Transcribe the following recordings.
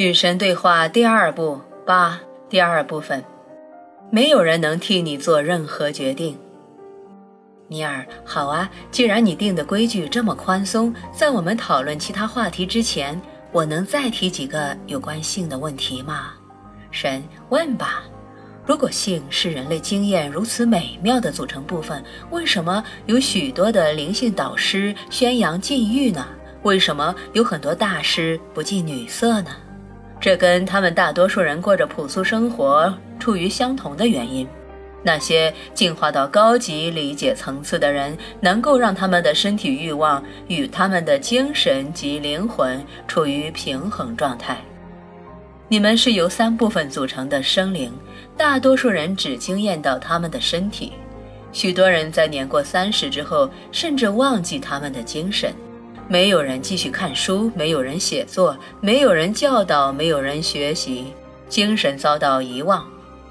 与神对话第二部八第二部分，没有人能替你做任何决定。尼尔，好啊，既然你定的规矩这么宽松，在我们讨论其他话题之前，我能再提几个有关性的问题吗？神问吧。如果性是人类经验如此美妙的组成部分，为什么有许多的灵性导师宣扬禁欲呢？为什么有很多大师不近女色呢？这跟他们大多数人过着朴素生活处于相同的原因。那些进化到高级理解层次的人，能够让他们的身体欲望与他们的精神及灵魂处于平衡状态。你们是由三部分组成的生灵，大多数人只惊艳到他们的身体，许多人在年过三十之后甚至忘记他们的精神。没有人继续看书，没有人写作，没有人教导，没有人学习，精神遭到遗忘，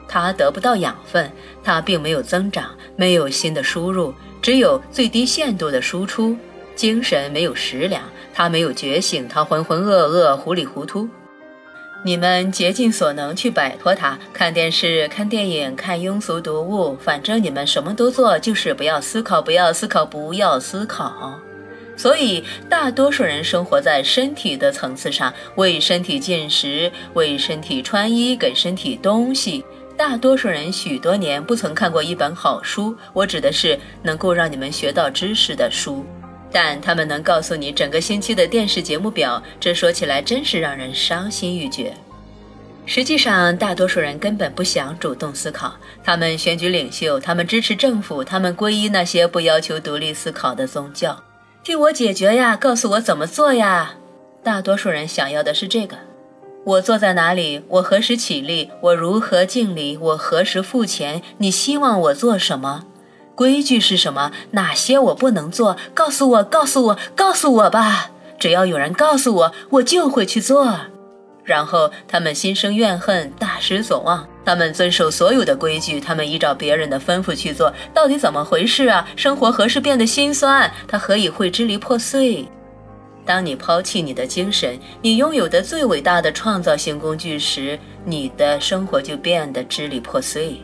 他得不到养分，他并没有增长，没有新的输入，只有最低限度的输出。精神没有食粮，他没有觉醒，他浑浑噩噩，糊里糊涂。你们竭尽所能去摆脱它，看电视、看电影、看庸俗读物，反正你们什么都做，就是不要思考，不要思考，不要思考。所以，大多数人生活在身体的层次上，为身体进食，为身体穿衣，给身体东西。大多数人许多年不曾看过一本好书，我指的是能够让你们学到知识的书。但他们能告诉你整个星期的电视节目表，这说起来真是让人伤心欲绝。实际上，大多数人根本不想主动思考。他们选举领袖，他们支持政府，他们皈依那些不要求独立思考的宗教。替我解决呀，告诉我怎么做呀。大多数人想要的是这个：我坐在哪里？我何时起立？我如何敬礼？我何时付钱？你希望我做什么？规矩是什么？哪些我不能做？告诉我，告诉我，告诉我吧！只要有人告诉我，我就会去做。然后他们心生怨恨，大失所望。他们遵守所有的规矩，他们依照别人的吩咐去做。到底怎么回事啊？生活何时变得心酸？它何以会支离破碎？当你抛弃你的精神，你拥有的最伟大的创造性工具时，你的生活就变得支离破碎。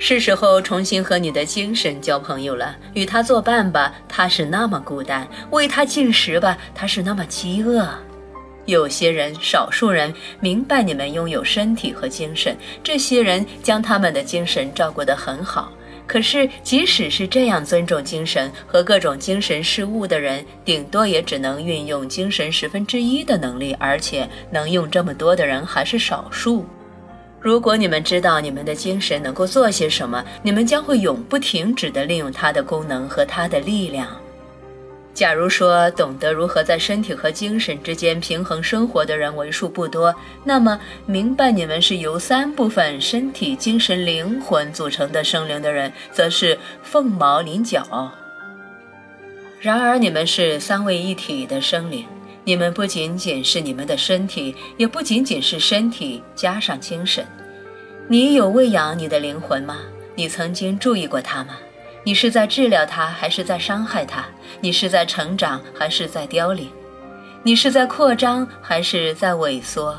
是时候重新和你的精神交朋友了，与他作伴吧，他是那么孤单；为他进食吧，他是那么饥饿。有些人，少数人明白你们拥有身体和精神，这些人将他们的精神照顾得很好。可是，即使是这样尊重精神和各种精神事物的人，顶多也只能运用精神十分之一的能力，而且能用这么多的人还是少数。如果你们知道你们的精神能够做些什么，你们将会永不停止地利用它的功能和它的力量。假如说懂得如何在身体和精神之间平衡生活的人为数不多，那么明白你们是由三部分身体、精神、灵魂组成的生灵的人，则是凤毛麟角。然而，你们是三位一体的生灵。你们不仅仅是你们的身体，也不仅仅是身体加上精神。你有喂养你的灵魂吗？你曾经注意过它吗？你是在治疗它，还是在伤害它？你是在成长，还是在凋零？你是在扩张，还是在萎缩？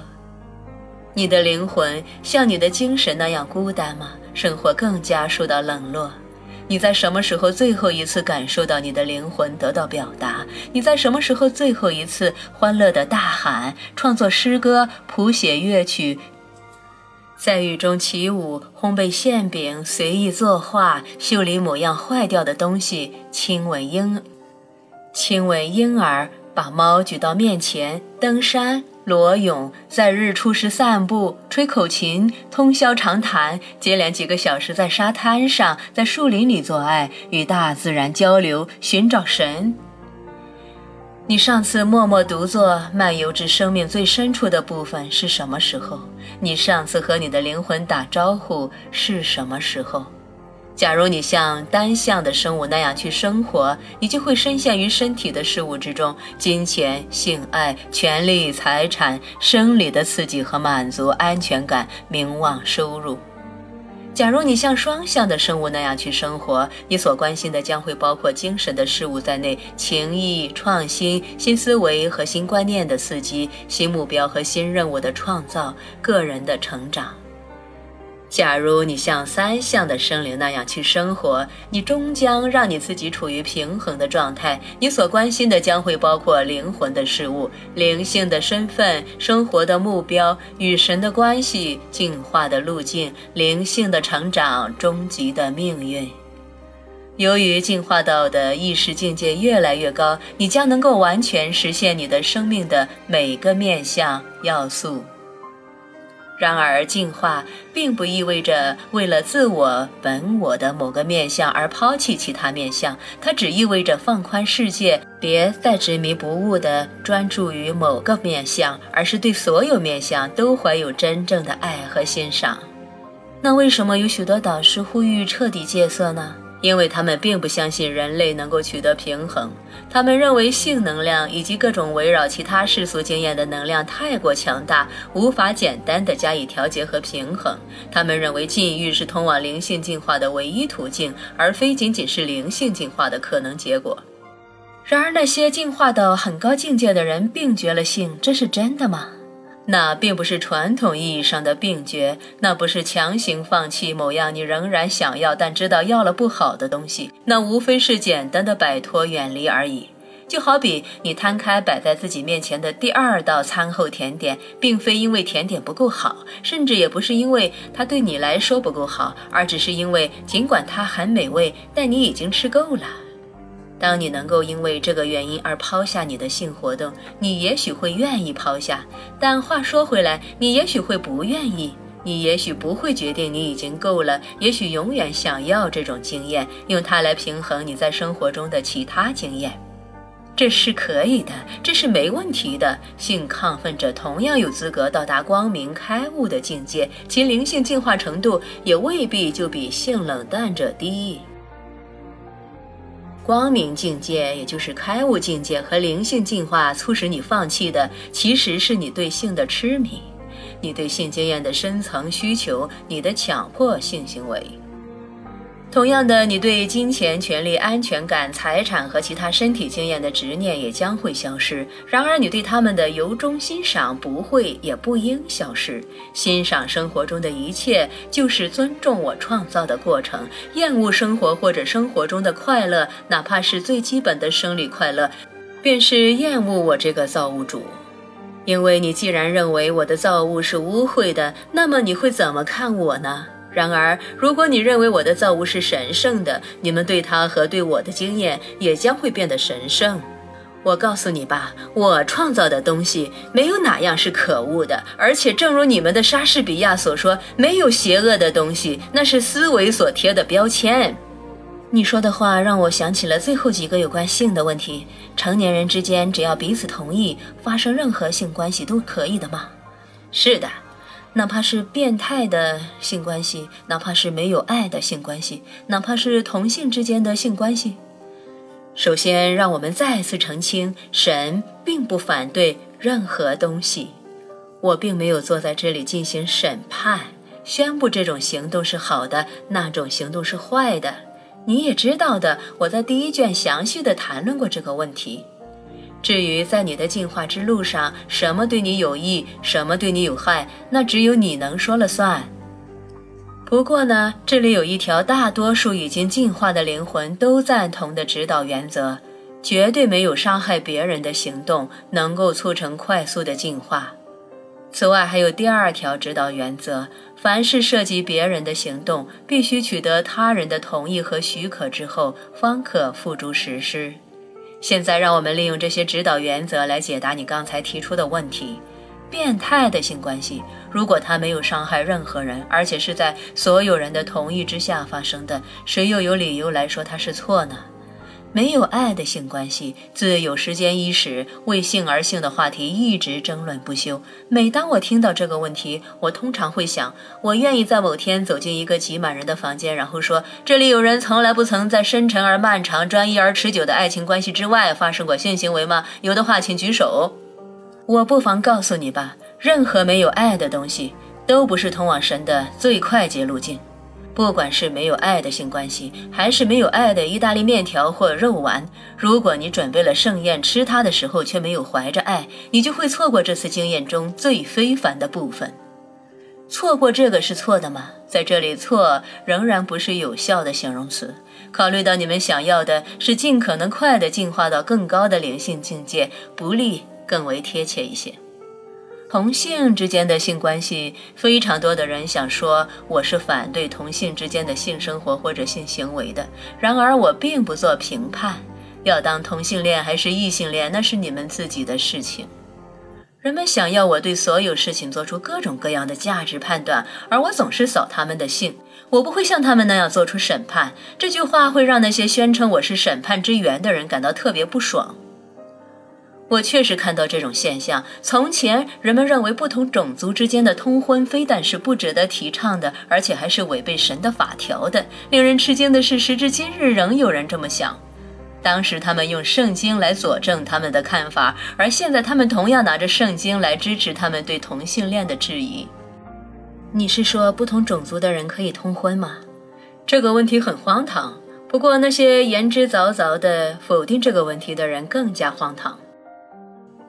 你的灵魂像你的精神那样孤单吗？生活更加受到冷落。你在什么时候最后一次感受到你的灵魂得到表达？你在什么时候最后一次欢乐的大喊、创作诗歌、谱写乐曲，在雨中起舞、烘焙馅饼、随意作画、修理某样坏掉的东西、亲吻婴、亲吻婴儿、把猫举到面前、登山？裸泳，在日出时散步，吹口琴，通宵长谈，接连几个小时在沙滩上，在树林里做爱，与大自然交流，寻找神。你上次默默独坐，漫游至生命最深处的部分是什么时候？你上次和你的灵魂打招呼是什么时候？假如你像单向的生物那样去生活，你就会深陷于身体的事物之中，金钱、性爱、权力、财产、生理的刺激和满足、安全感、名望、收入。假如你像双向的生物那样去生活，你所关心的将会包括精神的事物在内，情谊、创新、新思维和新观念的刺激，新目标和新任务的创造，个人的成长。假如你像三项的生灵那样去生活，你终将让你自己处于平衡的状态。你所关心的将会包括灵魂的事物、灵性的身份、生活的目标、与神的关系、进化的路径、灵性的成长、终极的命运。由于进化到的意识境界越来越高，你将能够完全实现你的生命的每个面向要素。然而，进化并不意味着为了自我本我的某个面相而抛弃其他面相，它只意味着放宽世界，别再执迷不悟地专注于某个面相，而是对所有面相都怀有真正的爱和欣赏。那为什么有许多导师呼吁彻底戒色呢？因为他们并不相信人类能够取得平衡，他们认为性能量以及各种围绕其他世俗经验的能量太过强大，无法简单的加以调节和平衡。他们认为禁欲是通往灵性进化的唯一途径，而非仅仅是灵性进化的可能结果。然而，那些进化到很高境界的人并绝了性，这是真的吗？那并不是传统意义上的病绝，那不是强行放弃某样你仍然想要但知道要了不好的东西，那无非是简单的摆脱、远离而已。就好比你摊开摆在自己面前的第二道餐后甜点，并非因为甜点不够好，甚至也不是因为它对你来说不够好，而只是因为尽管它很美味，但你已经吃够了。当你能够因为这个原因而抛下你的性活动，你也许会愿意抛下。但话说回来，你也许会不愿意，你也许不会决定你已经够了，也许永远想要这种经验，用它来平衡你在生活中的其他经验。这是可以的，这是没问题的。性亢奋者同样有资格到达光明开悟的境界，其灵性进化程度也未必就比性冷淡者低。光明境界，也就是开悟境界和灵性进化，促使你放弃的，其实是你对性的痴迷，你对性经验的深层需求，你的强迫性行为。同样的，你对金钱、权利、安全感、财产和其他身体经验的执念也将会消失。然而，你对他们的由衷欣赏不会也不应消失。欣赏生活中的一切，就是尊重我创造的过程；厌恶生活或者生活中的快乐，哪怕是最基本的生理快乐，便是厌恶我这个造物主。因为你既然认为我的造物是污秽的，那么你会怎么看我呢？然而，如果你认为我的造物是神圣的，你们对他和对我的经验也将会变得神圣。我告诉你吧，我创造的东西没有哪样是可恶的，而且正如你们的莎士比亚所说，没有邪恶的东西，那是思维所贴的标签。你说的话让我想起了最后几个有关性的问题：成年人之间只要彼此同意，发生任何性关系都可以的吗？是的。哪怕是变态的性关系，哪怕是没有爱的性关系，哪怕是同性之间的性关系。首先，让我们再次澄清：神并不反对任何东西。我并没有坐在这里进行审判，宣布这种行动是好的，那种行动是坏的。你也知道的，我在第一卷详细的谈论过这个问题。至于在你的进化之路上，什么对你有益，什么对你有害，那只有你能说了算。不过呢，这里有一条大多数已经进化的灵魂都赞同的指导原则：绝对没有伤害别人的行动能够促成快速的进化。此外，还有第二条指导原则：凡是涉及别人的行动，必须取得他人的同意和许可之后，方可付诸实施。现在，让我们利用这些指导原则来解答你刚才提出的问题：变态的性关系，如果它没有伤害任何人，而且是在所有人的同意之下发生的，谁又有理由来说它是错呢？没有爱的性关系，自有时间伊始，为性而性的话题一直争论不休。每当我听到这个问题，我通常会想：我愿意在某天走进一个挤满人的房间，然后说：“这里有人从来不曾在深沉而漫长、专一而持久的爱情关系之外发生过性行为吗？有的话，请举手。”我不妨告诉你吧，任何没有爱的东西，都不是通往神的最快捷路径。不管是没有爱的性关系，还是没有爱的意大利面条或肉丸，如果你准备了盛宴吃它的时候却没有怀着爱，你就会错过这次经验中最非凡的部分。错过这个是错的吗？在这里，错仍然不是有效的形容词。考虑到你们想要的是尽可能快的进化到更高的灵性境界，不利更为贴切一些。同性之间的性关系，非常多的人想说我是反对同性之间的性生活或者性行为的。然而我并不做评判，要当同性恋还是异性恋，那是你们自己的事情。人们想要我对所有事情做出各种各样的价值判断，而我总是扫他们的兴。我不会像他们那样做出审判。这句话会让那些宣称我是审判之源的人感到特别不爽。我确实看到这种现象。从前，人们认为不同种族之间的通婚非但是不值得提倡的，而且还是违背神的法条的。令人吃惊的是，时至今日，仍有人这么想。当时，他们用圣经来佐证他们的看法，而现在，他们同样拿着圣经来支持他们对同性恋的质疑。你是说，不同种族的人可以通婚吗？这个问题很荒唐。不过，那些言之凿凿地否定这个问题的人更加荒唐。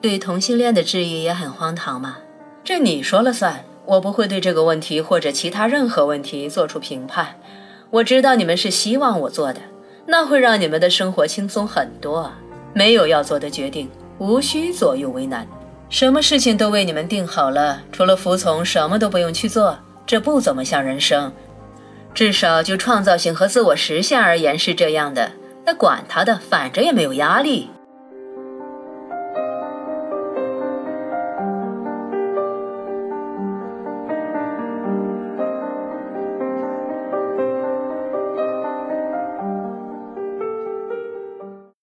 对同性恋的质疑也很荒唐吗？这你说了算，我不会对这个问题或者其他任何问题做出评判。我知道你们是希望我做的，那会让你们的生活轻松很多。没有要做的决定，无需左右为难，什么事情都为你们定好了，除了服从，什么都不用去做。这不怎么像人生，至少就创造性和自我实现而言是这样的。那管他的，反正也没有压力。